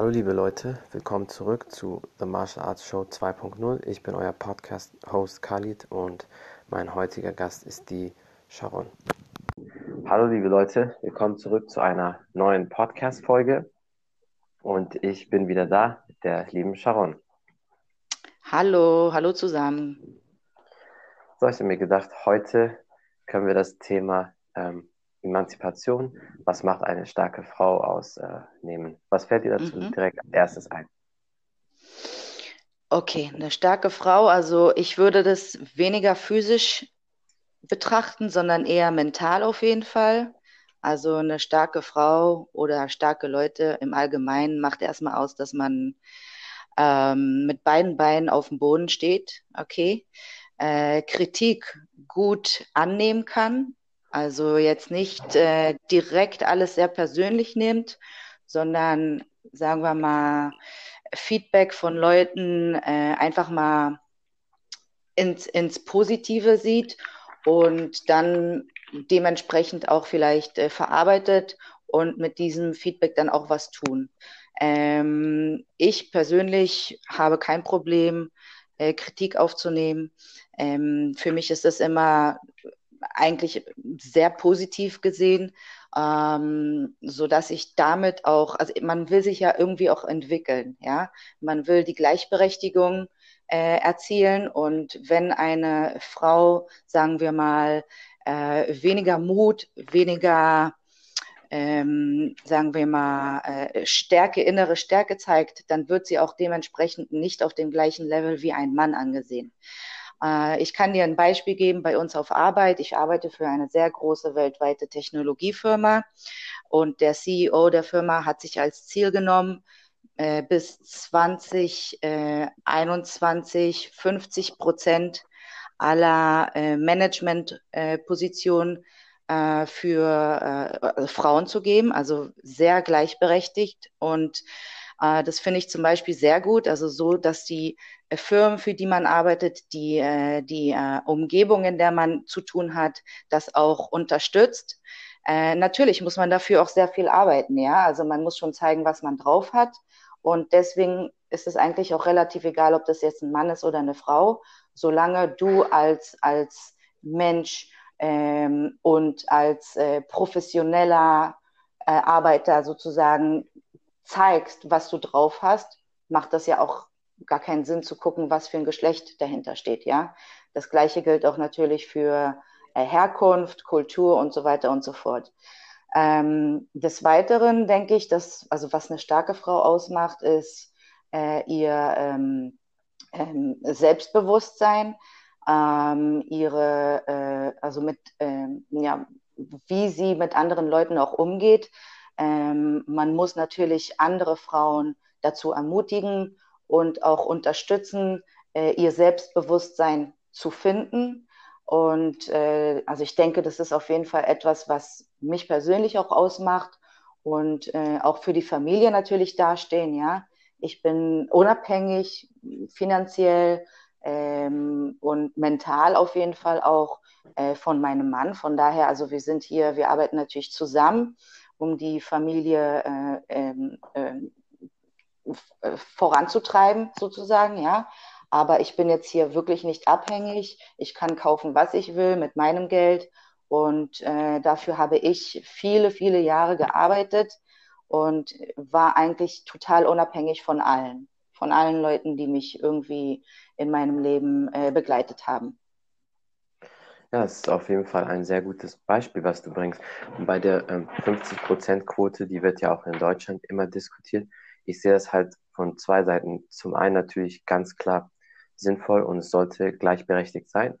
Hallo liebe Leute, willkommen zurück zu The Martial Arts Show 2.0. Ich bin euer Podcast-Host Khalid und mein heutiger Gast ist die Sharon. Hallo liebe Leute, willkommen zurück zu einer neuen Podcast-Folge und ich bin wieder da mit der lieben Sharon. Hallo, hallo zusammen. So, ich habe mir gedacht, heute können wir das Thema ähm, Emanzipation, was macht eine starke Frau aus, äh, nehmen. Was fällt dir dazu mhm. direkt als erstes ein? Okay, eine starke Frau, also ich würde das weniger physisch betrachten, sondern eher mental auf jeden Fall. Also eine starke Frau oder starke Leute im Allgemeinen macht erstmal aus, dass man ähm, mit beiden Beinen auf dem Boden steht, okay, äh, Kritik gut annehmen kann, also jetzt nicht äh, direkt alles sehr persönlich nimmt, sondern sagen wir mal Feedback von Leuten äh, einfach mal ins, ins Positive sieht und dann dementsprechend auch vielleicht äh, verarbeitet und mit diesem Feedback dann auch was tun. Ähm, ich persönlich habe kein Problem, äh, Kritik aufzunehmen. Ähm, für mich ist das immer eigentlich sehr positiv gesehen, ähm, so dass ich damit auch, also man will sich ja irgendwie auch entwickeln, ja, man will die Gleichberechtigung äh, erzielen und wenn eine Frau, sagen wir mal, äh, weniger Mut, weniger ähm, sagen wir mal, äh, Stärke, innere Stärke zeigt, dann wird sie auch dementsprechend nicht auf dem gleichen Level wie ein Mann angesehen. Äh, ich kann dir ein Beispiel geben bei uns auf Arbeit. Ich arbeite für eine sehr große weltweite Technologiefirma und der CEO der Firma hat sich als Ziel genommen, äh, bis 2021 50 Prozent aller äh, Managementpositionen für Frauen zu geben, also sehr gleichberechtigt und äh, das finde ich zum Beispiel sehr gut, also so, dass die äh, Firmen, für die man arbeitet, die, äh, die Umgebung, in der man zu tun hat, das auch unterstützt. natürlich muss man dafür auch sehr viel arbeiten, ja. Also man muss schon zeigen, was man drauf hat. Und deswegen ist es eigentlich auch relativ egal, ob das jetzt ein Mann ist oder eine Frau, solange du als, als Mensch ähm, und als äh, professioneller äh, Arbeiter sozusagen zeigst, was du drauf hast, macht das ja auch gar keinen Sinn zu gucken, was für ein Geschlecht dahinter steht, ja. Das gleiche gilt auch natürlich für äh, Herkunft, Kultur und so weiter und so fort. Ähm, des Weiteren denke ich, dass, also was eine starke Frau ausmacht, ist äh, ihr ähm, ähm, Selbstbewusstsein, ähm, ihre, äh, also mit, ähm, ja, wie sie mit anderen Leuten auch umgeht, ähm, man muss natürlich andere Frauen dazu ermutigen und auch unterstützen, äh, ihr Selbstbewusstsein zu finden. Und äh, also ich denke, das ist auf jeden Fall etwas, was mich persönlich auch ausmacht und äh, auch für die Familie natürlich dastehen. Ja, ich bin unabhängig finanziell ähm, und mental auf jeden Fall auch äh, von meinem Mann. Von daher, also wir sind hier, wir arbeiten natürlich zusammen um die Familie äh, ähm, äh, voranzutreiben, sozusagen, ja. Aber ich bin jetzt hier wirklich nicht abhängig. Ich kann kaufen, was ich will mit meinem Geld. Und äh, dafür habe ich viele, viele Jahre gearbeitet und war eigentlich total unabhängig von allen, von allen Leuten, die mich irgendwie in meinem Leben äh, begleitet haben. Ja, es ist auf jeden Fall ein sehr gutes Beispiel, was du bringst. Und bei der ähm, 50%-Quote, die wird ja auch in Deutschland immer diskutiert. Ich sehe das halt von zwei Seiten. Zum einen natürlich ganz klar sinnvoll und es sollte gleichberechtigt sein.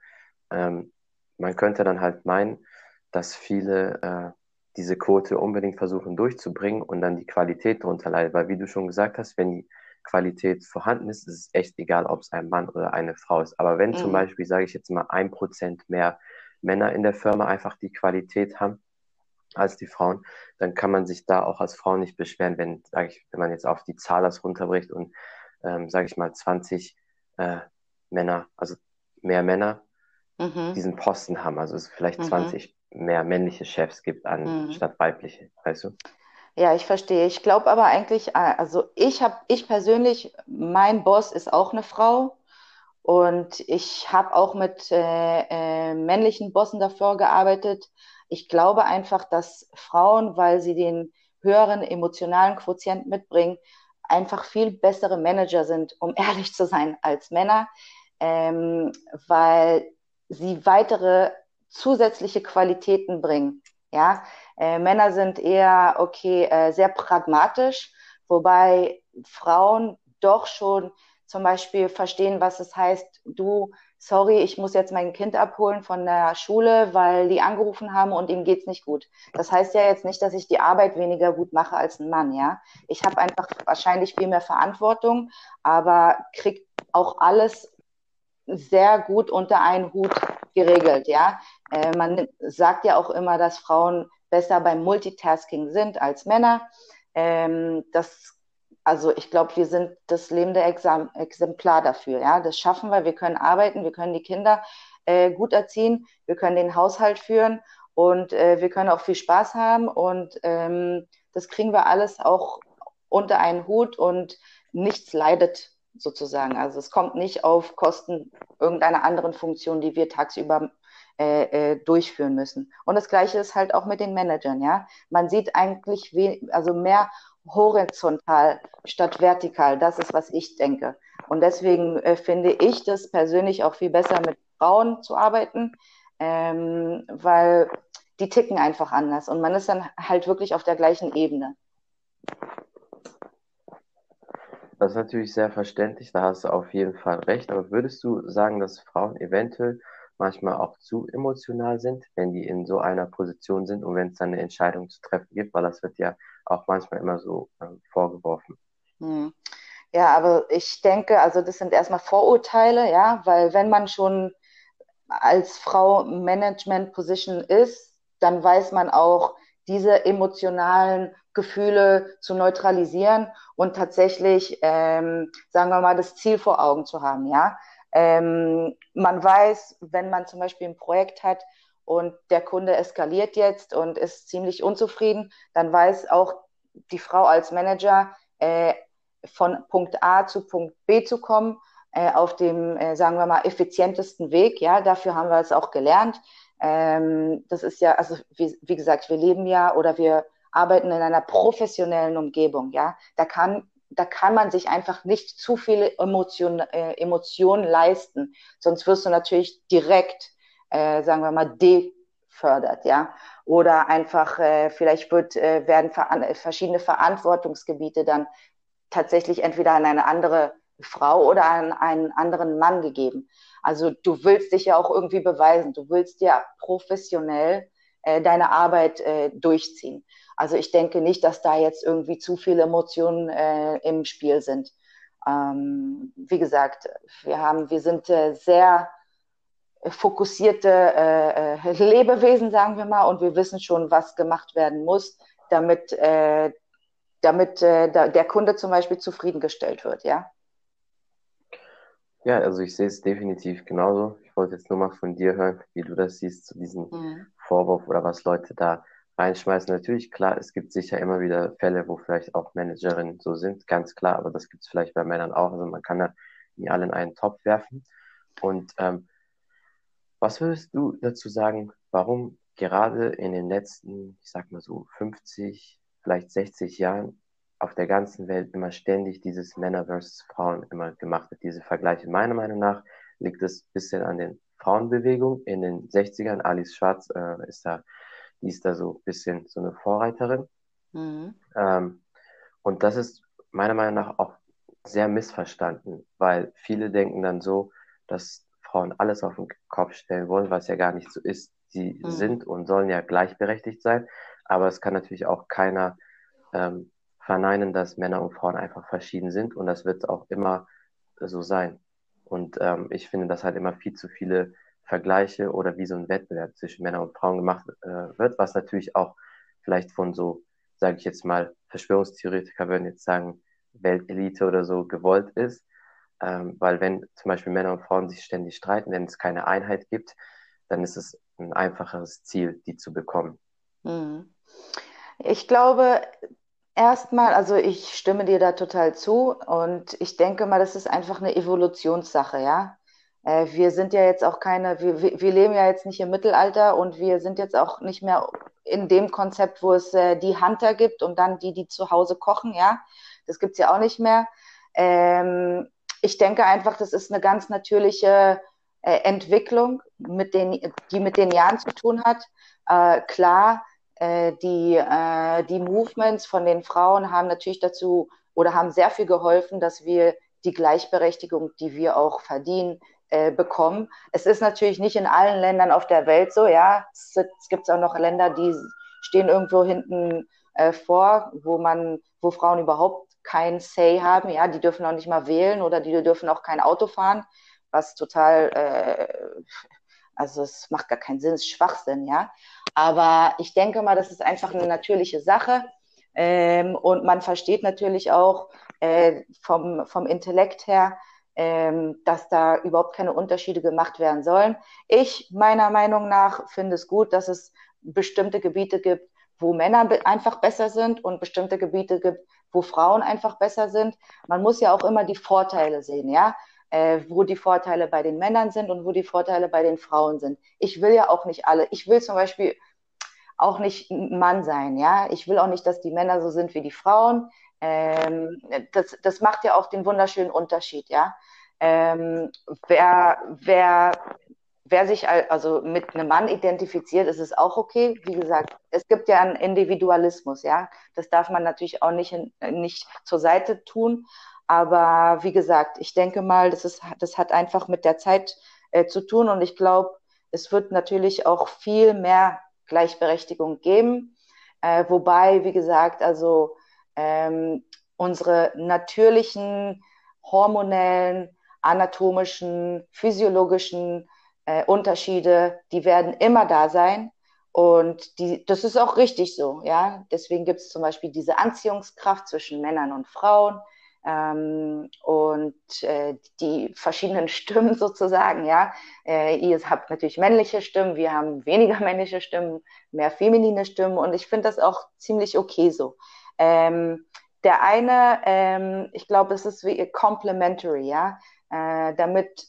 Ähm, man könnte dann halt meinen, dass viele äh, diese Quote unbedingt versuchen durchzubringen und dann die Qualität darunter leidet. Weil wie du schon gesagt hast, wenn die Qualität vorhanden ist, ist es echt egal, ob es ein Mann oder eine Frau ist. Aber wenn mhm. zum Beispiel, sage ich jetzt mal, ein Prozent mehr Männer in der Firma einfach die Qualität haben als die Frauen, dann kann man sich da auch als Frau nicht beschweren, wenn, sage ich, wenn man jetzt auf die Zahl das runterbricht und, ähm, sage ich mal, 20 äh, Männer, also mehr Männer, mhm. diesen Posten haben. Also es vielleicht mhm. 20 mehr männliche Chefs gibt anstatt mhm. weibliche, weißt du? Ja, ich verstehe. Ich glaube aber eigentlich, äh, also ich habe, ich persönlich, mein Boss ist auch eine Frau und ich habe auch mit äh, äh, männlichen Bossen davor gearbeitet. Ich glaube einfach, dass Frauen, weil sie den höheren emotionalen Quotient mitbringen, einfach viel bessere Manager sind, um ehrlich zu sein, als Männer, ähm, weil sie weitere zusätzliche Qualitäten bringen. Ja, äh, Männer sind eher okay, äh, sehr pragmatisch, wobei Frauen doch schon zum Beispiel verstehen, was es heißt, du, sorry, ich muss jetzt mein Kind abholen von der Schule, weil die angerufen haben und ihm geht's nicht gut. Das heißt ja jetzt nicht, dass ich die Arbeit weniger gut mache als ein Mann, ja. Ich habe einfach wahrscheinlich viel mehr Verantwortung, aber krieg auch alles sehr gut unter einen Hut geregelt, ja. Äh, man sagt ja auch immer, dass Frauen besser beim Multitasking sind als Männer. Ähm, das also ich glaube, wir sind das lebende Exam Exemplar dafür. Ja, das schaffen wir. Wir können arbeiten, wir können die Kinder äh, gut erziehen, wir können den Haushalt führen und äh, wir können auch viel Spaß haben und ähm, das kriegen wir alles auch unter einen Hut und nichts leidet sozusagen. Also es kommt nicht auf Kosten irgendeiner anderen Funktion, die wir tagsüber äh, äh, durchführen müssen. Und das Gleiche ist halt auch mit den Managern, ja. Man sieht eigentlich also mehr horizontal statt vertikal. Das ist, was ich denke. Und deswegen äh, finde ich das persönlich auch viel besser, mit Frauen zu arbeiten, ähm, weil die ticken einfach anders und man ist dann halt wirklich auf der gleichen Ebene. Das ist natürlich sehr verständlich, da hast du auf jeden Fall recht. Aber würdest du sagen, dass Frauen eventuell manchmal auch zu emotional sind, wenn die in so einer Position sind und wenn es dann eine Entscheidung zu treffen gibt, weil das wird ja auch manchmal immer so äh, vorgeworfen. Hm. Ja, aber ich denke, also das sind erstmal Vorurteile, ja, weil wenn man schon als Frau Management Position ist, dann weiß man auch, diese emotionalen Gefühle zu neutralisieren und tatsächlich, ähm, sagen wir mal, das Ziel vor Augen zu haben, ja. Ähm, man weiß, wenn man zum Beispiel ein Projekt hat und der Kunde eskaliert jetzt und ist ziemlich unzufrieden, dann weiß auch die Frau als Manager, äh, von Punkt A zu Punkt B zu kommen, äh, auf dem, äh, sagen wir mal, effizientesten Weg. Ja, dafür haben wir es auch gelernt. Ähm, das ist ja, also wie, wie gesagt, wir leben ja oder wir arbeiten in einer professionellen Umgebung. Ja, da kann da kann man sich einfach nicht zu viele Emotionen, äh, Emotionen leisten. Sonst wirst du natürlich direkt, äh, sagen wir mal, defördert, ja. Oder einfach, äh, vielleicht wird, äh, werden ver verschiedene Verantwortungsgebiete dann tatsächlich entweder an eine andere Frau oder an einen anderen Mann gegeben. Also du willst dich ja auch irgendwie beweisen. Du willst ja professionell äh, deine Arbeit äh, durchziehen. Also ich denke nicht, dass da jetzt irgendwie zu viele Emotionen äh, im Spiel sind. Ähm, wie gesagt, wir haben, wir sind äh, sehr fokussierte äh, äh, Lebewesen, sagen wir mal, und wir wissen schon, was gemacht werden muss, damit, äh, damit äh, da, der Kunde zum Beispiel zufriedengestellt wird, ja. Ja, also ich sehe es definitiv genauso. Ich wollte jetzt nur mal von dir hören, wie du das siehst zu diesem mhm. Vorwurf oder was Leute da reinschmeißen. Natürlich, klar, es gibt sicher immer wieder Fälle, wo vielleicht auch Managerinnen so sind, ganz klar, aber das gibt es vielleicht bei Männern auch. Also man kann da nie alle in einen Topf werfen. Und ähm, was würdest du dazu sagen, warum gerade in den letzten, ich sag mal so 50, vielleicht 60 Jahren auf der ganzen Welt immer ständig dieses Männer versus Frauen immer gemacht wird, diese Vergleiche? Meiner Meinung nach liegt es ein bisschen an den Frauenbewegungen in den 60ern. Alice Schwarz äh, ist da die ist da so ein bisschen so eine Vorreiterin. Mhm. Ähm, und das ist meiner Meinung nach auch sehr missverstanden, weil viele denken dann so, dass Frauen alles auf den Kopf stellen wollen, was ja gar nicht so ist. Sie mhm. sind und sollen ja gleichberechtigt sein, aber es kann natürlich auch keiner ähm, verneinen, dass Männer und Frauen einfach verschieden sind und das wird auch immer so sein. Und ähm, ich finde, dass halt immer viel zu viele Vergleiche oder wie so ein Wettbewerb zwischen Männern und Frauen gemacht äh, wird, was natürlich auch vielleicht von so, sage ich jetzt mal, Verschwörungstheoretiker würden jetzt sagen, Weltelite oder so gewollt ist. Ähm, weil wenn zum Beispiel Männer und Frauen sich ständig streiten, wenn es keine Einheit gibt, dann ist es ein einfacheres Ziel, die zu bekommen. Hm. Ich glaube, Erstmal, also ich stimme dir da total zu und ich denke mal, das ist einfach eine Evolutionssache, ja. Äh, wir sind ja jetzt auch keine, wir, wir leben ja jetzt nicht im Mittelalter und wir sind jetzt auch nicht mehr in dem Konzept, wo es äh, die Hunter gibt und dann die, die zu Hause kochen, ja. Das gibt's ja auch nicht mehr. Ähm, ich denke einfach, das ist eine ganz natürliche äh, Entwicklung, mit den, die mit den Jahren zu tun hat. Äh, klar, äh, die, äh, die Movements von den Frauen haben natürlich dazu oder haben sehr viel geholfen, dass wir die Gleichberechtigung, die wir auch verdienen, äh, bekommen. Es ist natürlich nicht in allen Ländern auf der Welt so, ja. Es, gibt auch noch Länder, die stehen irgendwo hinten äh, vor, wo man, wo Frauen überhaupt kein Say haben, ja, die dürfen auch nicht mal wählen oder die dürfen auch kein Auto fahren, was total, äh, also es macht gar keinen Sinn, es ist Schwachsinn, ja. Aber ich denke mal, das ist einfach eine natürliche Sache. Ähm, und man versteht natürlich auch äh, vom, vom Intellekt her, ähm, dass da überhaupt keine Unterschiede gemacht werden sollen. Ich, meiner Meinung nach, finde es gut, dass es bestimmte Gebiete gibt, wo Männer einfach besser sind und bestimmte Gebiete gibt, wo Frauen einfach besser sind. Man muss ja auch immer die Vorteile sehen, ja äh, wo die Vorteile bei den Männern sind und wo die Vorteile bei den Frauen sind. Ich will ja auch nicht alle. Ich will zum Beispiel auch nicht ein Mann sein, ja. Ich will auch nicht, dass die Männer so sind wie die Frauen. Ähm, das, das macht ja auch den wunderschönen Unterschied, ja. Ähm, wer, wer, wer sich also mit einem Mann identifiziert, ist es auch okay. Wie gesagt, es gibt ja einen Individualismus, ja. Das darf man natürlich auch nicht, nicht zur Seite tun. Aber wie gesagt, ich denke mal, das, ist, das hat einfach mit der Zeit äh, zu tun und ich glaube, es wird natürlich auch viel mehr Gleichberechtigung geben. Äh, wobei, wie gesagt, also ähm, unsere natürlichen hormonellen, anatomischen, physiologischen äh, Unterschiede, die werden immer da sein. Und die, das ist auch richtig so, ja. Deswegen gibt es zum Beispiel diese Anziehungskraft zwischen Männern und Frauen ähm, und äh, die verschiedenen Stimmen sozusagen, ja. Äh, ihr habt natürlich männliche Stimmen, wir haben weniger männliche Stimmen, mehr feminine Stimmen und ich finde das auch ziemlich okay so. Ähm, der eine, ähm, ich glaube, es ist wie complementary, ja, äh, damit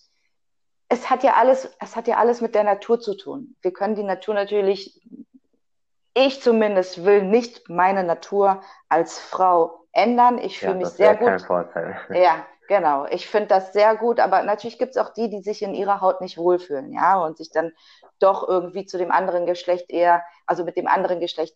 es hat ja alles, es hat ja alles mit der Natur zu tun. Wir können die Natur natürlich, ich zumindest will nicht meine Natur als Frau ändern. Ich fühle ja, mich sehr gut. Kein Vorteil. Ja, genau. Ich finde das sehr gut, aber natürlich gibt es auch die, die sich in ihrer Haut nicht wohlfühlen, ja, und sich dann doch irgendwie zu dem anderen Geschlecht eher, also mit dem anderen Geschlecht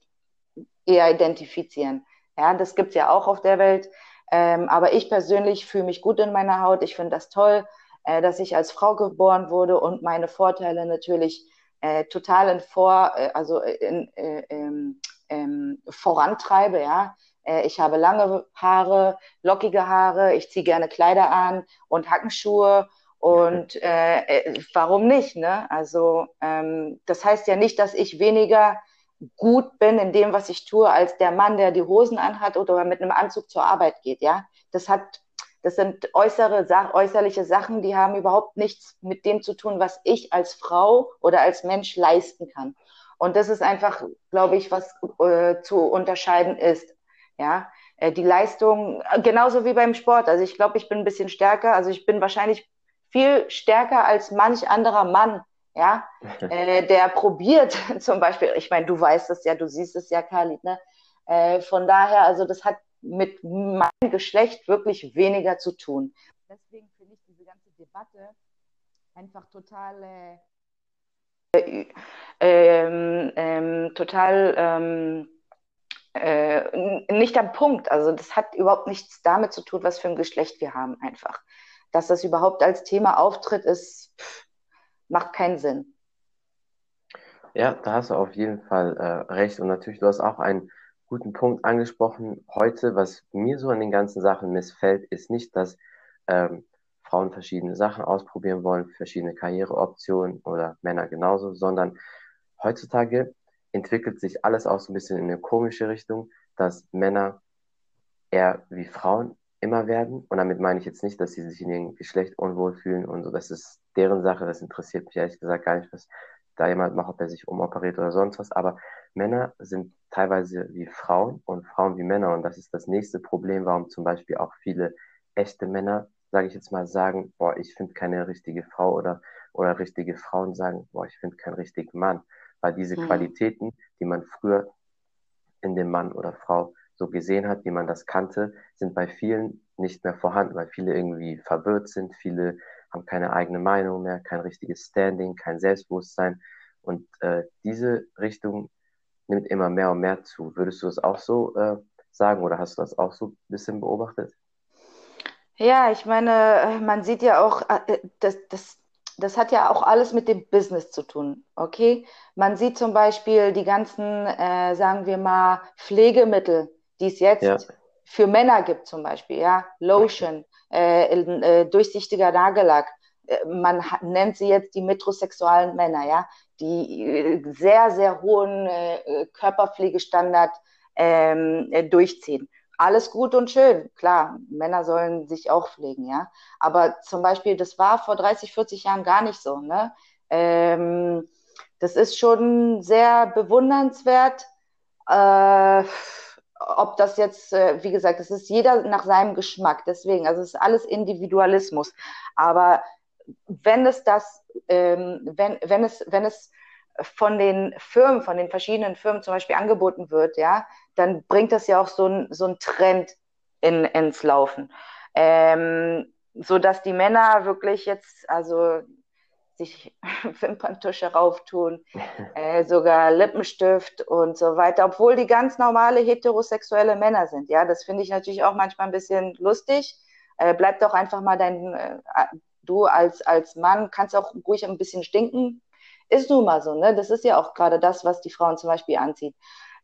eher identifizieren. Ja, das gibt es ja auch auf der Welt. Ähm, aber ich persönlich fühle mich gut in meiner Haut. Ich finde das toll, äh, dass ich als Frau geboren wurde und meine Vorteile natürlich äh, total in vor, äh, also in, äh, ähm, ähm, vorantreibe, ja. Äh, ich habe lange Haare, lockige Haare, ich ziehe gerne Kleider an und Hackenschuhe. Und äh, äh, warum nicht? Ne? Also ähm, das heißt ja nicht, dass ich weniger gut bin in dem, was ich tue, als der Mann, der die Hosen anhat oder mit einem Anzug zur Arbeit geht. Ja, das hat, das sind äußere, äußerliche Sachen, die haben überhaupt nichts mit dem zu tun, was ich als Frau oder als Mensch leisten kann. Und das ist einfach, glaube ich, was äh, zu unterscheiden ist. Ja, äh, die Leistung, äh, genauso wie beim Sport. Also ich glaube, ich bin ein bisschen stärker. Also ich bin wahrscheinlich viel stärker als manch anderer Mann, ja, äh, der probiert zum Beispiel, ich meine, du weißt es ja, du siehst es ja, Khalid, ne? Äh, von daher, also das hat mit meinem Geschlecht wirklich weniger zu tun. Deswegen finde ich diese ganze Debatte einfach total, äh, ähm, ähm, total ähm, äh, nicht am Punkt. Also das hat überhaupt nichts damit zu tun, was für ein Geschlecht wir haben einfach. Dass das überhaupt als Thema auftritt, ist, pff, macht keinen Sinn. Ja, da hast du auf jeden Fall äh, recht. Und natürlich, du hast auch einen guten Punkt angesprochen. Heute, was mir so an den ganzen Sachen missfällt, ist nicht, dass ähm, Frauen verschiedene Sachen ausprobieren wollen, verschiedene Karriereoptionen oder Männer genauso, sondern heutzutage entwickelt sich alles auch so ein bisschen in eine komische Richtung, dass Männer eher wie Frauen immer werden. Und damit meine ich jetzt nicht, dass sie sich in ihrem Geschlecht unwohl fühlen und so. Das ist deren Sache. Das interessiert mich ehrlich gesagt gar nicht, was da jemand macht, ob er sich umoperiert oder sonst was. Aber Männer sind teilweise wie Frauen und Frauen wie Männer. Und das ist das nächste Problem, warum zum Beispiel auch viele echte Männer, sage ich jetzt mal, sagen, boah, ich finde keine richtige Frau oder, oder richtige Frauen sagen, boah, ich finde keinen richtigen Mann. Weil diese mhm. Qualitäten, die man früher in dem Mann oder Frau so gesehen hat, wie man das kannte, sind bei vielen nicht mehr vorhanden, weil viele irgendwie verwirrt sind, viele haben keine eigene Meinung mehr, kein richtiges Standing, kein Selbstbewusstsein. Und äh, diese Richtung nimmt immer mehr und mehr zu. Würdest du es auch so äh, sagen oder hast du das auch so ein bisschen beobachtet? Ja, ich meine, man sieht ja auch, äh, das, das, das hat ja auch alles mit dem Business zu tun, okay? Man sieht zum Beispiel die ganzen, äh, sagen wir mal, Pflegemittel, die es jetzt ja. Für Männer gibt zum Beispiel, ja, Lotion, äh, äh, durchsichtiger Nagellack. Äh, man nennt sie jetzt die metrosexualen Männer, ja, die äh, sehr, sehr hohen äh, Körperpflegestandard ähm, durchziehen. Alles gut und schön, klar, Männer sollen sich auch pflegen, ja. Aber zum Beispiel, das war vor 30, 40 Jahren gar nicht so, ne? Ähm, das ist schon sehr bewundernswert. Äh, ob das jetzt, äh, wie gesagt, es ist jeder nach seinem Geschmack. Deswegen, also es ist alles Individualismus. Aber wenn es das, ähm, wenn, wenn es, wenn es von den Firmen, von den verschiedenen Firmen zum Beispiel angeboten wird, ja, dann bringt das ja auch so ein, so Trend in, ins Laufen. Ähm, so dass die Männer wirklich jetzt, also sich Wimperntusche rauftun, äh, sogar Lippenstift und so weiter, obwohl die ganz normale heterosexuelle Männer sind. Ja, das finde ich natürlich auch manchmal ein bisschen lustig. Äh, bleib doch einfach mal dein, äh, du als, als Mann kannst auch ruhig ein bisschen stinken. Ist nun mal so, ne? Das ist ja auch gerade das, was die Frauen zum Beispiel anzieht.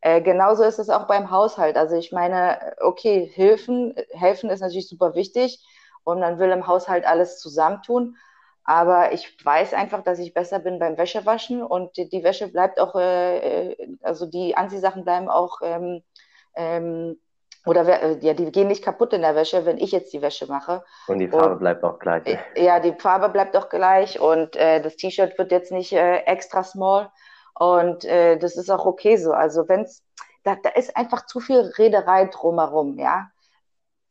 Äh, genauso ist es auch beim Haushalt. Also ich meine, okay, Hilfen, helfen ist natürlich super wichtig und man will im Haushalt alles zusammentun. Aber ich weiß einfach, dass ich besser bin beim Wäschewaschen und die, die Wäsche bleibt auch, äh, äh also die Anziehsachen bleiben auch, ähm, ähm, oder äh, ja, die gehen nicht kaputt in der Wäsche, wenn ich jetzt die Wäsche mache. Und die Farbe und, bleibt auch gleich. Äh, ja, die Farbe bleibt auch gleich und äh, das T-Shirt wird jetzt nicht äh, extra small und das ist auch okay so. Also wenn's, da, da ist einfach zu viel Rederei drumherum, ja.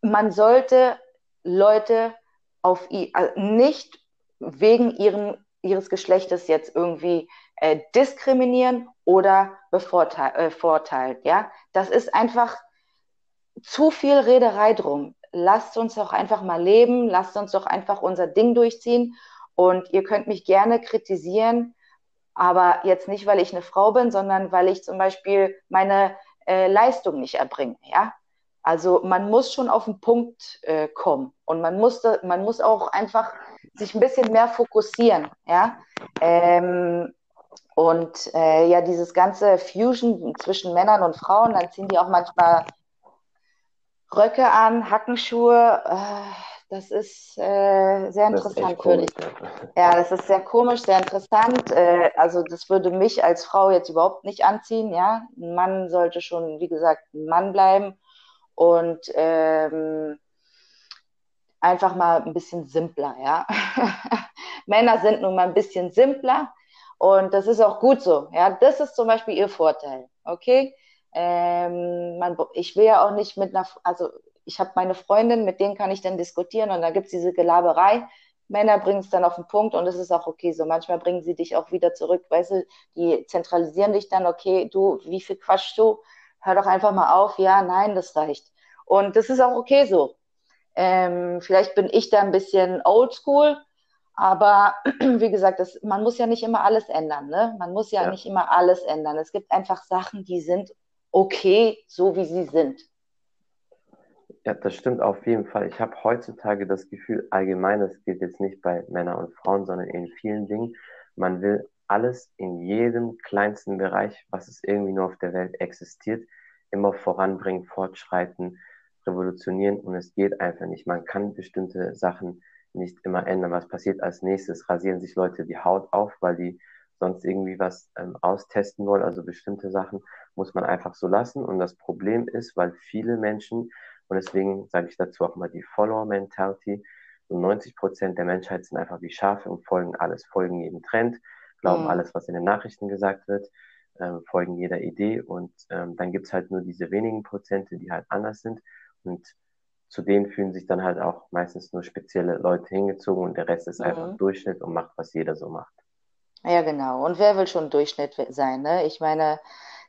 Man sollte Leute auf also nicht wegen ihren, ihres Geschlechtes jetzt irgendwie äh, diskriminieren oder bevorteilt. Äh, ja? Das ist einfach zu viel Rederei drum. Lasst uns doch einfach mal leben, lasst uns doch einfach unser Ding durchziehen. Und ihr könnt mich gerne kritisieren, aber jetzt nicht, weil ich eine Frau bin, sondern weil ich zum Beispiel meine äh, Leistung nicht erbringe. Ja? Also man muss schon auf den Punkt äh, kommen und man muss, man muss auch einfach sich ein bisschen mehr fokussieren, ja. Ähm, und äh, ja, dieses ganze Fusion zwischen Männern und Frauen, dann ziehen die auch manchmal Röcke an, Hackenschuhe. Äh, das ist äh, sehr interessant, würde ich. Ja, das ist sehr komisch, sehr interessant. Äh, also das würde mich als Frau jetzt überhaupt nicht anziehen. Ja, ein Mann sollte schon, wie gesagt, ein Mann bleiben und ähm, einfach mal ein bisschen simpler, ja. Männer sind nun mal ein bisschen simpler und das ist auch gut so, ja. Das ist zum Beispiel ihr Vorteil, okay. Ähm, man, ich will ja auch nicht mit einer, also ich habe meine Freundin, mit denen kann ich dann diskutieren und da gibt es diese Gelaberei. Männer bringen es dann auf den Punkt und es ist auch okay so. Manchmal bringen sie dich auch wieder zurück, weißt du, die zentralisieren dich dann, okay, du, wie viel quatschst du? Hör doch einfach mal auf, ja, nein, das reicht. Und das ist auch okay so. Ähm, vielleicht bin ich da ein bisschen oldschool, aber wie gesagt, das, man muss ja nicht immer alles ändern. Ne? Man muss ja, ja nicht immer alles ändern. Es gibt einfach Sachen, die sind okay, so wie sie sind. Ja, das stimmt auf jeden Fall. Ich habe heutzutage das Gefühl, allgemein, das geht jetzt nicht bei Männern und Frauen, sondern in vielen Dingen, man will alles in jedem kleinsten Bereich, was es irgendwie nur auf der Welt existiert, immer voranbringen, fortschreiten, revolutionieren und es geht einfach nicht. Man kann bestimmte Sachen nicht immer ändern. Was passiert als nächstes? Rasieren sich Leute die Haut auf, weil die sonst irgendwie was ähm, austesten wollen. Also bestimmte Sachen muss man einfach so lassen. Und das Problem ist, weil viele Menschen, und deswegen sage ich dazu auch mal die Follower-Mentality, so 90 Prozent der Menschheit sind einfach wie Schafe und folgen alles, folgen jedem Trend, glauben mhm. alles, was in den Nachrichten gesagt wird, ähm, folgen jeder Idee und ähm, dann gibt's halt nur diese wenigen Prozente, die halt anders sind und zu denen fühlen sich dann halt auch meistens nur spezielle Leute hingezogen und der Rest ist mhm. einfach Durchschnitt und macht, was jeder so macht. Ja, genau. Und wer will schon Durchschnitt sein? Ne? Ich meine,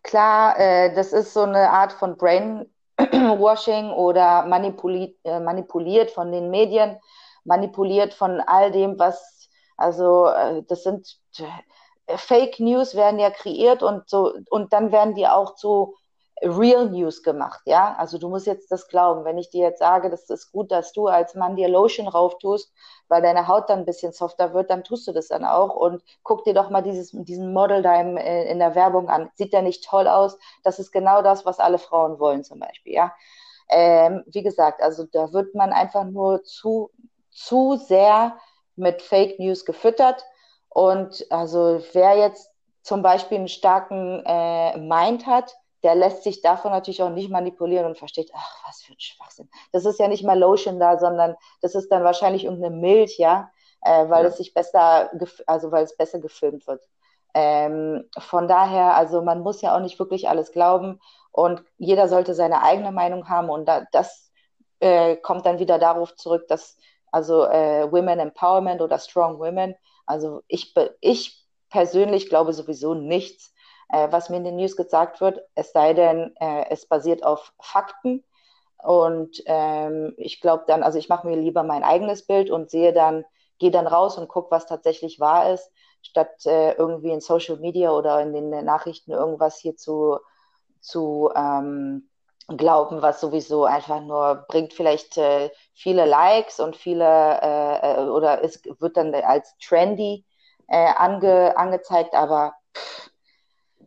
klar, äh, das ist so eine Art von Brainwashing oder manipuliert, äh, manipuliert von den Medien, manipuliert von all dem, was, also äh, das sind äh, Fake News werden ja kreiert und so und dann werden die auch zu Real News gemacht, ja. Also du musst jetzt das glauben. Wenn ich dir jetzt sage, das ist gut, dass du als Mann dir Lotion rauf tust, weil deine Haut dann ein bisschen softer wird, dann tust du das dann auch. Und guck dir doch mal dieses, diesen Model da äh, in der Werbung an. Sieht der nicht toll aus? Das ist genau das, was alle Frauen wollen zum Beispiel, ja. Ähm, wie gesagt, also da wird man einfach nur zu, zu sehr mit Fake News gefüttert. Und also wer jetzt zum Beispiel einen starken äh, Mind hat, der lässt sich davon natürlich auch nicht manipulieren und versteht, ach, was für ein Schwachsinn. Das ist ja nicht mal Lotion da, sondern das ist dann wahrscheinlich irgendeine Milch, ja, äh, weil ja. es sich besser, also weil es besser gefilmt wird. Ähm, von daher, also man muss ja auch nicht wirklich alles glauben und jeder sollte seine eigene Meinung haben und da, das äh, kommt dann wieder darauf zurück, dass also äh, Women Empowerment oder Strong Women, also ich, ich persönlich glaube sowieso nichts, äh, was mir in den News gesagt wird, es sei denn, äh, es basiert auf Fakten. Und ähm, ich glaube dann, also ich mache mir lieber mein eigenes Bild und sehe dann, gehe dann raus und gucke, was tatsächlich wahr ist, statt äh, irgendwie in Social Media oder in den Nachrichten irgendwas hier zu, zu ähm, glauben, was sowieso einfach nur bringt vielleicht äh, viele Likes und viele äh, äh oder es wird dann als trendy äh, ange, angezeigt, aber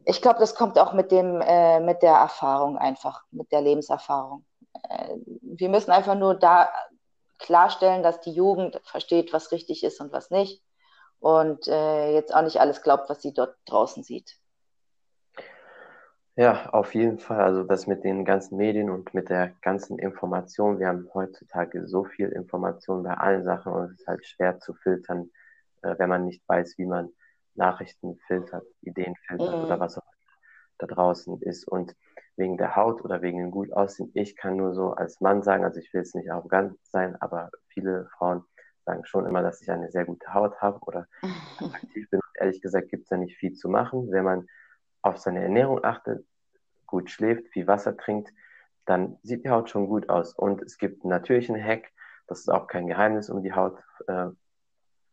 ich glaube, das kommt auch mit dem, äh, mit der Erfahrung einfach, mit der Lebenserfahrung. Äh, wir müssen einfach nur da klarstellen, dass die Jugend versteht, was richtig ist und was nicht. Und äh, jetzt auch nicht alles glaubt, was sie dort draußen sieht. Ja, auf jeden Fall. Also das mit den ganzen Medien und mit der ganzen Information. Wir haben heutzutage so viel Information bei allen Sachen und es ist halt schwer zu filtern, äh, wenn man nicht weiß, wie man Nachrichten filtert, Ideen filtert mhm. oder was auch da draußen ist. Und wegen der Haut oder wegen dem gut aussehen, ich kann nur so als Mann sagen, also ich will jetzt nicht arrogant sein, aber viele Frauen sagen schon immer, dass ich eine sehr gute Haut habe oder aktiv bin. Ehrlich gesagt gibt es da nicht viel zu machen. Wenn man auf seine Ernährung achtet, gut schläft, viel Wasser trinkt, dann sieht die Haut schon gut aus. Und es gibt einen natürlichen Hack, das ist auch kein Geheimnis, um die Haut äh,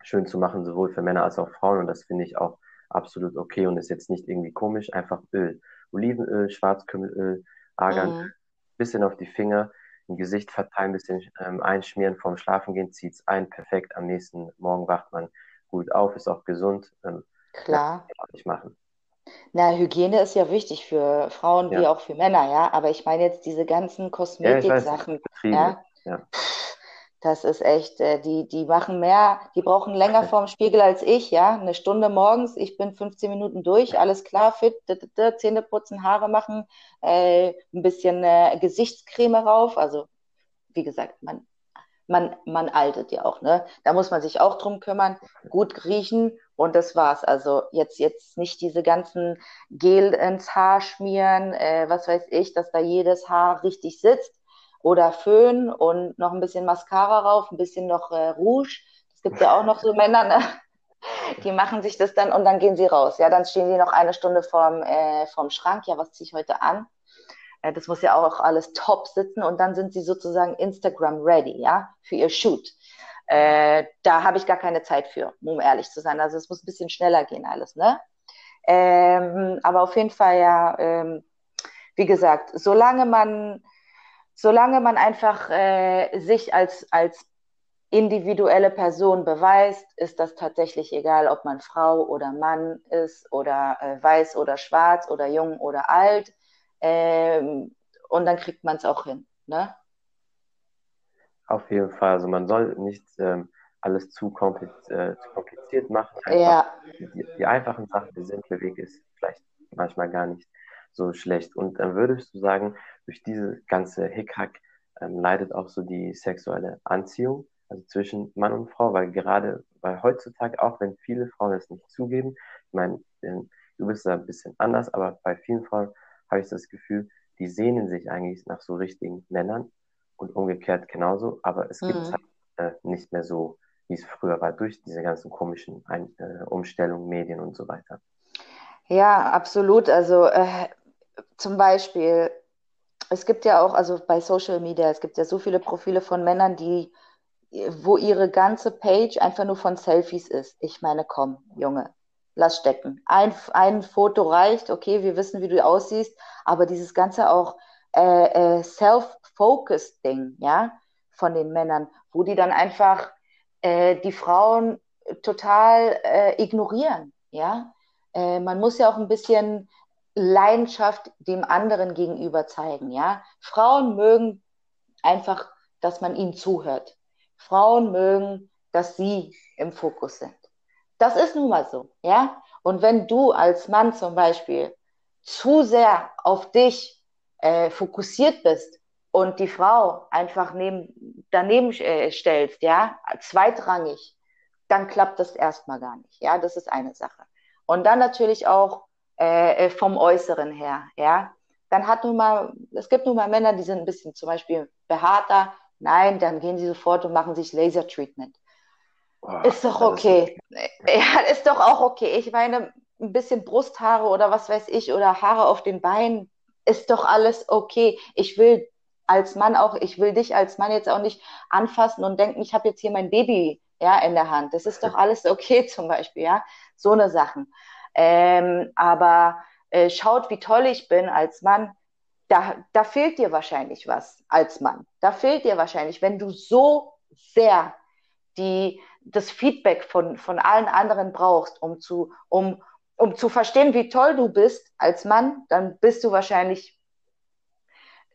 schön zu machen, sowohl für Männer als auch Frauen. Und das finde ich auch absolut okay und ist jetzt nicht irgendwie komisch. Einfach Öl. Olivenöl, Schwarzkümmelöl, Argan, mhm. bisschen auf die Finger, im Gesicht verteilen, bisschen ähm, einschmieren, vorm Schlafengehen zieht's ein, perfekt. Am nächsten Morgen wacht man gut auf, ist auch gesund. Ähm, Klar. Ja, nicht machen. Na, Hygiene ist ja wichtig für Frauen ja. wie auch für Männer, ja. Aber ich meine jetzt diese ganzen Kosmetiksachen. Ja, ja. Das ist echt, äh, die, die machen mehr, die brauchen länger vorm Spiegel als ich, ja. Eine Stunde morgens, ich bin 15 Minuten durch, alles klar, fit, Zähne putzen, Haare machen, äh, ein bisschen äh, Gesichtscreme rauf. Also, wie gesagt, man, man, man altet ja auch, ne? Da muss man sich auch drum kümmern, gut riechen und das war's. Also jetzt, jetzt nicht diese ganzen Gel ins Haar schmieren, äh, was weiß ich, dass da jedes Haar richtig sitzt oder Föhn und noch ein bisschen Mascara rauf, ein bisschen noch äh, Rouge. Es gibt ja auch noch so Männer, ne? die machen sich das dann und dann gehen sie raus. Ja, dann stehen die noch eine Stunde vorm, äh, vorm Schrank. Ja, was ziehe ich heute an? Äh, das muss ja auch alles top sitzen und dann sind sie sozusagen Instagram ready, ja, für ihr Shoot. Äh, da habe ich gar keine Zeit für, um ehrlich zu sein. Also es muss ein bisschen schneller gehen alles, ne? Ähm, aber auf jeden Fall ja, ähm, wie gesagt, solange man solange man einfach äh, sich als, als individuelle Person beweist, ist das tatsächlich egal, ob man Frau oder Mann ist oder äh, weiß oder schwarz oder jung oder alt. Ähm, und dann kriegt man es auch hin. Ne? Auf jeden Fall. Also man soll nicht ähm, alles zu, kompliz äh, zu, kompliziert machen. Einfach ja. Die, die, einfachen Sachen, der simple Weg ist vielleicht manchmal gar nicht so schlecht. Und dann würdest du sagen, durch diese ganze Hickhack ähm, leidet auch so die sexuelle Anziehung, also zwischen Mann und Frau, weil gerade, weil heutzutage, auch wenn viele Frauen es nicht zugeben, mein, du bist da ein bisschen anders, aber bei vielen Frauen habe ich das Gefühl, die sehnen sich eigentlich nach so richtigen Männern und umgekehrt genauso, aber es gibt mhm. halt äh, nicht mehr so, wie es früher war, durch diese ganzen komischen Ein äh, Umstellungen, Medien und so weiter. Ja, absolut. Also äh, zum Beispiel, es gibt ja auch, also bei Social Media, es gibt ja so viele Profile von Männern, die, wo ihre ganze Page einfach nur von Selfies ist. Ich meine, komm, Junge, lass stecken. Ein, ein Foto reicht, okay, wir wissen, wie du aussiehst, aber dieses ganze auch äh, äh, self-focused Ding, ja, von den Männern, wo die dann einfach äh, die Frauen total äh, ignorieren, ja. Äh, man muss ja auch ein bisschen Leidenschaft dem anderen gegenüber zeigen, ja. Frauen mögen einfach, dass man ihnen zuhört. Frauen mögen, dass sie im Fokus sind. Das ist nun mal so, ja. Und wenn du als Mann zum Beispiel zu sehr auf dich äh, fokussiert bist und die Frau einfach neben, daneben äh, stellst, ja, zweitrangig, dann klappt das erstmal gar nicht. Ja, das ist eine Sache. Und dann natürlich auch äh, äh vom Äußeren her, ja. Dann hat nun mal, es gibt nun mal Männer, die sind ein bisschen zum Beispiel behaarter. Nein, dann gehen sie sofort und machen sich Laser-Treatment. Oh, ist doch okay. Ist ja, ist doch auch okay. Ich meine, ein bisschen Brusthaare oder was weiß ich oder Haare auf den Beinen, ist doch alles okay. Ich will als Mann auch, ich will dich als Mann jetzt auch nicht anfassen und denken, ich habe jetzt hier mein Baby ja, in der Hand. Das ist doch alles okay zum Beispiel, ja. So eine Sachen. Ähm, aber äh, schaut, wie toll ich bin als Mann. Da, da fehlt dir wahrscheinlich was als Mann. Da fehlt dir wahrscheinlich, wenn du so sehr die, das Feedback von, von allen anderen brauchst, um zu, um, um zu verstehen, wie toll du bist als Mann, dann bist du wahrscheinlich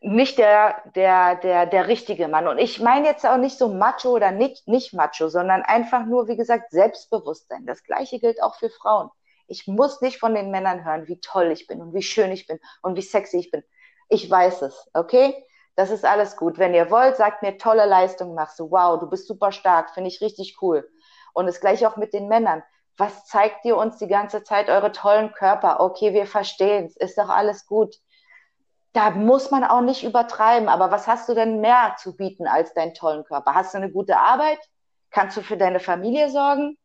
nicht der, der, der, der richtige Mann. Und ich meine jetzt auch nicht so macho oder nicht, nicht macho, sondern einfach nur, wie gesagt, Selbstbewusstsein. Das Gleiche gilt auch für Frauen. Ich muss nicht von den Männern hören, wie toll ich bin und wie schön ich bin und wie sexy ich bin. Ich weiß es, okay? Das ist alles gut. Wenn ihr wollt, sagt mir, tolle Leistung machst du. Wow, du bist super stark, finde ich richtig cool. Und das gleiche auch mit den Männern. Was zeigt ihr uns die ganze Zeit eure tollen Körper? Okay, wir verstehen es, ist doch alles gut. Da muss man auch nicht übertreiben. Aber was hast du denn mehr zu bieten als deinen tollen Körper? Hast du eine gute Arbeit? Kannst du für deine Familie sorgen?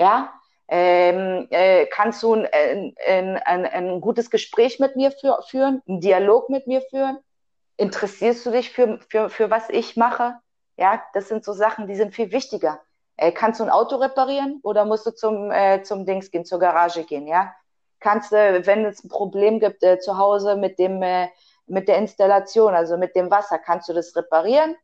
Ja? Ähm, äh, kannst du ein, ein, ein, ein, gutes Gespräch mit mir für, führen, einen Dialog mit mir führen? Interessierst du dich für, für, für was ich mache? Ja, das sind so Sachen, die sind viel wichtiger. Äh, kannst du ein Auto reparieren oder musst du zum, äh, zum Dings gehen, zur Garage gehen, ja? Kannst du, wenn es ein Problem gibt äh, zu Hause mit dem, äh, mit der Installation, also mit dem Wasser, kannst du das reparieren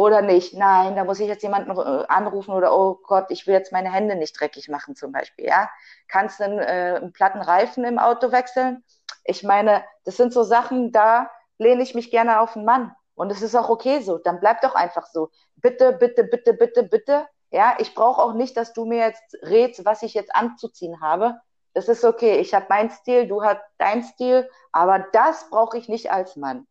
oder nicht? Nein, da muss ich jetzt jemanden äh, anrufen oder oh Gott, ich will jetzt meine Hände nicht dreckig machen zum Beispiel, ja? Kannst du einen, äh, einen platten Reifen im Auto wechseln? Ich meine, das sind so Sachen, da lehne ich mich gerne auf einen Mann. Und es ist auch okay so. Dann bleib doch einfach so. Bitte, bitte, bitte, bitte, bitte ja, ich brauche auch nicht, dass du mir jetzt rätst, was ich jetzt anzuziehen habe. Das ist okay. Ich habe meinen Stil, du hast deinen Stil, aber das brauche ich nicht als Mann.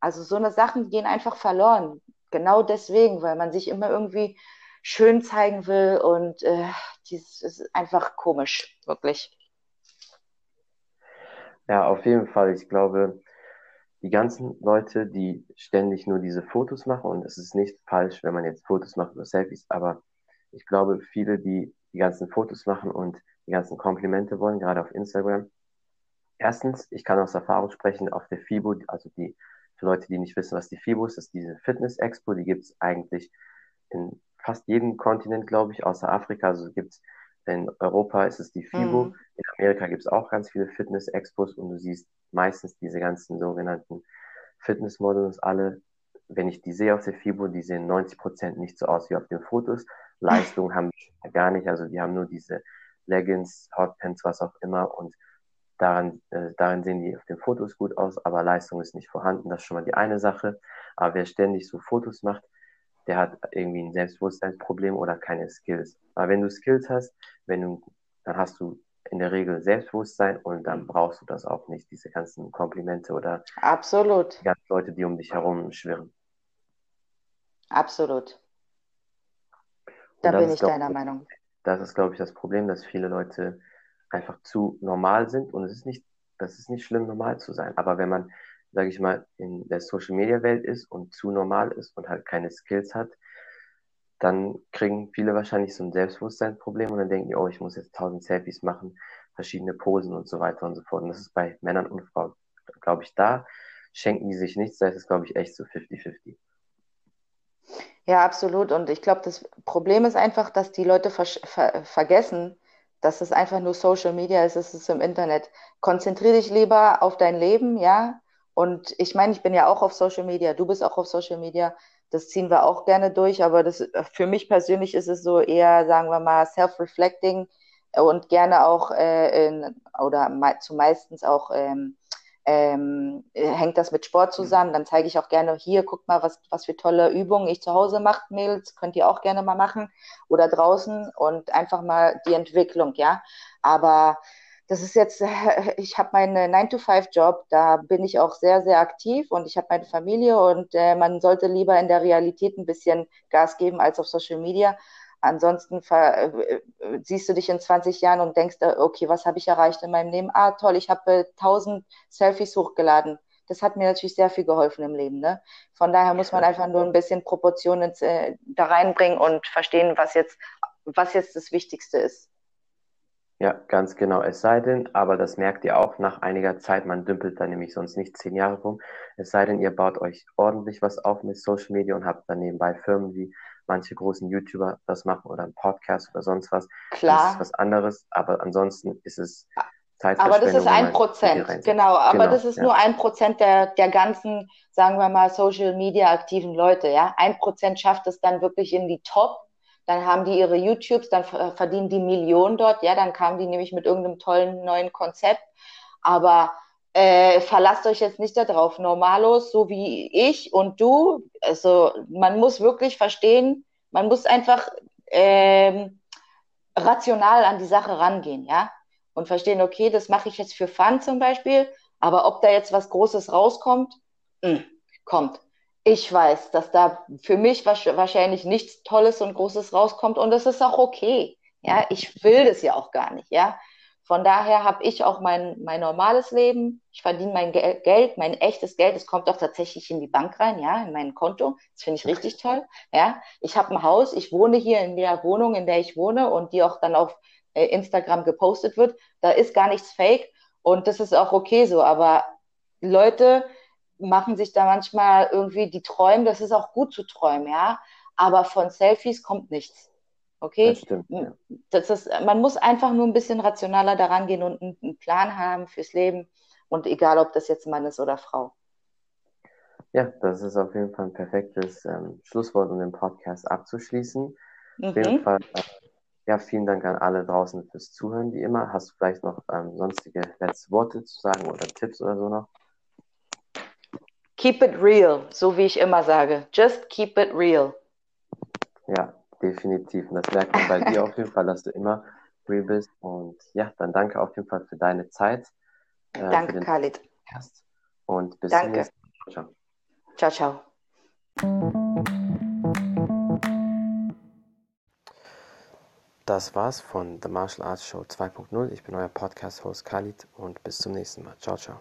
Also so eine Sachen gehen einfach verloren. Genau deswegen, weil man sich immer irgendwie schön zeigen will und äh, das ist einfach komisch, wirklich. Ja, auf jeden Fall. Ich glaube, die ganzen Leute, die ständig nur diese Fotos machen, und es ist nicht falsch, wenn man jetzt Fotos macht oder Selfies, aber ich glaube, viele, die die ganzen Fotos machen und die ganzen Komplimente wollen, gerade auf Instagram. Erstens, ich kann aus Erfahrung sprechen, auf der FIBO, also die, für Leute, die nicht wissen, was die FIBO ist, ist diese Fitness-Expo, die gibt es eigentlich in fast jedem Kontinent, glaube ich, außer Afrika. Also gibt's in Europa ist es die FIBO, mhm. in Amerika gibt es auch ganz viele Fitness-Expos und du siehst meistens diese ganzen sogenannten Fitness-Models alle, wenn ich die sehe auf der FIBO, die sehen 90 Prozent nicht so aus wie auf den Fotos. Leistung haben die gar nicht. Also die haben nur diese Leggings, Hotpants, was auch immer. Und daran, äh, darin sehen die auf den Fotos gut aus, aber Leistung ist nicht vorhanden. Das ist schon mal die eine Sache. Aber wer ständig so Fotos macht, der hat irgendwie ein Selbstbewusstseinsproblem oder keine Skills. Aber wenn du Skills hast, wenn du, dann hast du in der Regel Selbstbewusstsein und dann brauchst du das auch nicht, diese ganzen Komplimente oder Absolut. die ganzen Leute, die um dich herum schwirren. Absolut. Da bin ich deiner Meinung. Das ist, glaube ich, das Problem, dass viele Leute einfach zu normal sind und es ist nicht, das ist nicht schlimm, normal zu sein. Aber wenn man, sage ich mal, in der Social Media Welt ist und zu normal ist und halt keine Skills hat, dann kriegen viele wahrscheinlich so ein Selbstbewusstseinsproblem und dann denken die, oh, ich muss jetzt tausend Selfies machen, verschiedene Posen und so weiter und so fort. Und das ist bei Männern und Frauen, glaube ich, da schenken die sich nichts, da ist es, glaube ich, echt so 50-50. Ja, absolut. Und ich glaube, das Problem ist einfach, dass die Leute ver ver vergessen, dass es einfach nur Social Media ist, es ist im Internet. Konzentriere dich lieber auf dein Leben, ja. Und ich meine, ich bin ja auch auf Social Media, du bist auch auf Social Media. Das ziehen wir auch gerne durch, aber das, für mich persönlich ist es so eher, sagen wir mal, self-reflecting und gerne auch äh, in, oder me zumeistens auch ähm, ähm, hängt das mit Sport zusammen. Dann zeige ich auch gerne hier, guck mal, was, was für tolle Übungen ich zu Hause mache, Mädels, könnt ihr auch gerne mal machen oder draußen und einfach mal die Entwicklung, ja. Aber das ist jetzt, ich habe meinen 9-to-5-Job, da bin ich auch sehr, sehr aktiv und ich habe meine Familie und äh, man sollte lieber in der Realität ein bisschen Gas geben als auf Social Media. Ansonsten äh, äh, siehst du dich in 20 Jahren und denkst, äh, okay, was habe ich erreicht in meinem Leben? Ah, toll, ich habe 1000 Selfies hochgeladen. Das hat mir natürlich sehr viel geholfen im Leben. Ne? Von daher muss man einfach nur ein bisschen Proportionen äh, da reinbringen und verstehen, was jetzt, was jetzt das Wichtigste ist. Ja, ganz genau. Es sei denn, aber das merkt ihr auch nach einiger Zeit, man dümpelt da nämlich sonst nicht zehn Jahre rum. Es sei denn, ihr baut euch ordentlich was auf mit Social Media und habt dann nebenbei Firmen wie manche großen YouTuber das machen oder ein Podcast oder sonst was. Klar. Das ist was anderes, aber ansonsten ist es aber das ist ein Prozent, genau. Aber genau, das ist ja. nur ein Prozent der, der ganzen, sagen wir mal, Social Media aktiven Leute, ja. Ein Prozent schafft es dann wirklich in die Top. Dann haben die ihre YouTubes, dann verdienen die Millionen dort, ja. Dann kamen die nämlich mit irgendeinem tollen neuen Konzept. Aber äh, verlasst euch jetzt nicht darauf. Normalos, so wie ich und du, also man muss wirklich verstehen, man muss einfach ähm, rational an die Sache rangehen, ja, und verstehen, okay, das mache ich jetzt für Fun zum Beispiel, aber ob da jetzt was Großes rauskommt, mh, hm, kommt. Ich weiß, dass da für mich wahrscheinlich nichts Tolles und Großes rauskommt und das ist auch okay. Ja, ich will das ja auch gar nicht, ja. Von daher habe ich auch mein, mein normales Leben. Ich verdiene mein Gel Geld, mein echtes Geld. Es kommt auch tatsächlich in die Bank rein, ja, in mein Konto. Das finde ich richtig toll. Ja, ich habe ein Haus. Ich wohne hier in der Wohnung, in der ich wohne und die auch dann auf äh, Instagram gepostet wird. Da ist gar nichts Fake und das ist auch okay so. Aber Leute machen sich da manchmal irgendwie die Träume. Das ist auch gut zu träumen, ja. Aber von Selfies kommt nichts. Okay? Das stimmt. Ja. Das ist, man muss einfach nur ein bisschen rationaler daran gehen und einen Plan haben fürs Leben. Und egal, ob das jetzt Mann ist oder Frau. Ja, das ist auf jeden Fall ein perfektes ähm, Schlusswort, um den Podcast abzuschließen. Mhm. Auf jeden Fall, äh, ja, vielen Dank an alle draußen fürs Zuhören, wie immer. Hast du vielleicht noch ähm, sonstige letzte Worte zu sagen oder Tipps oder so noch? Keep it real, so wie ich immer sage. Just keep it real. Ja, definitiv. Und das merkt man bei dir auf jeden Fall, dass du immer real bist. Und ja, dann danke auf jeden Fall für deine Zeit. Äh, danke, Khalid. Podcast. Und bis danke. zum nächsten Mal. Ciao. Ciao, ciao. Das war's von The Martial Arts Show 2.0. Ich bin euer Podcast-Host Khalid und bis zum nächsten Mal. Ciao, ciao.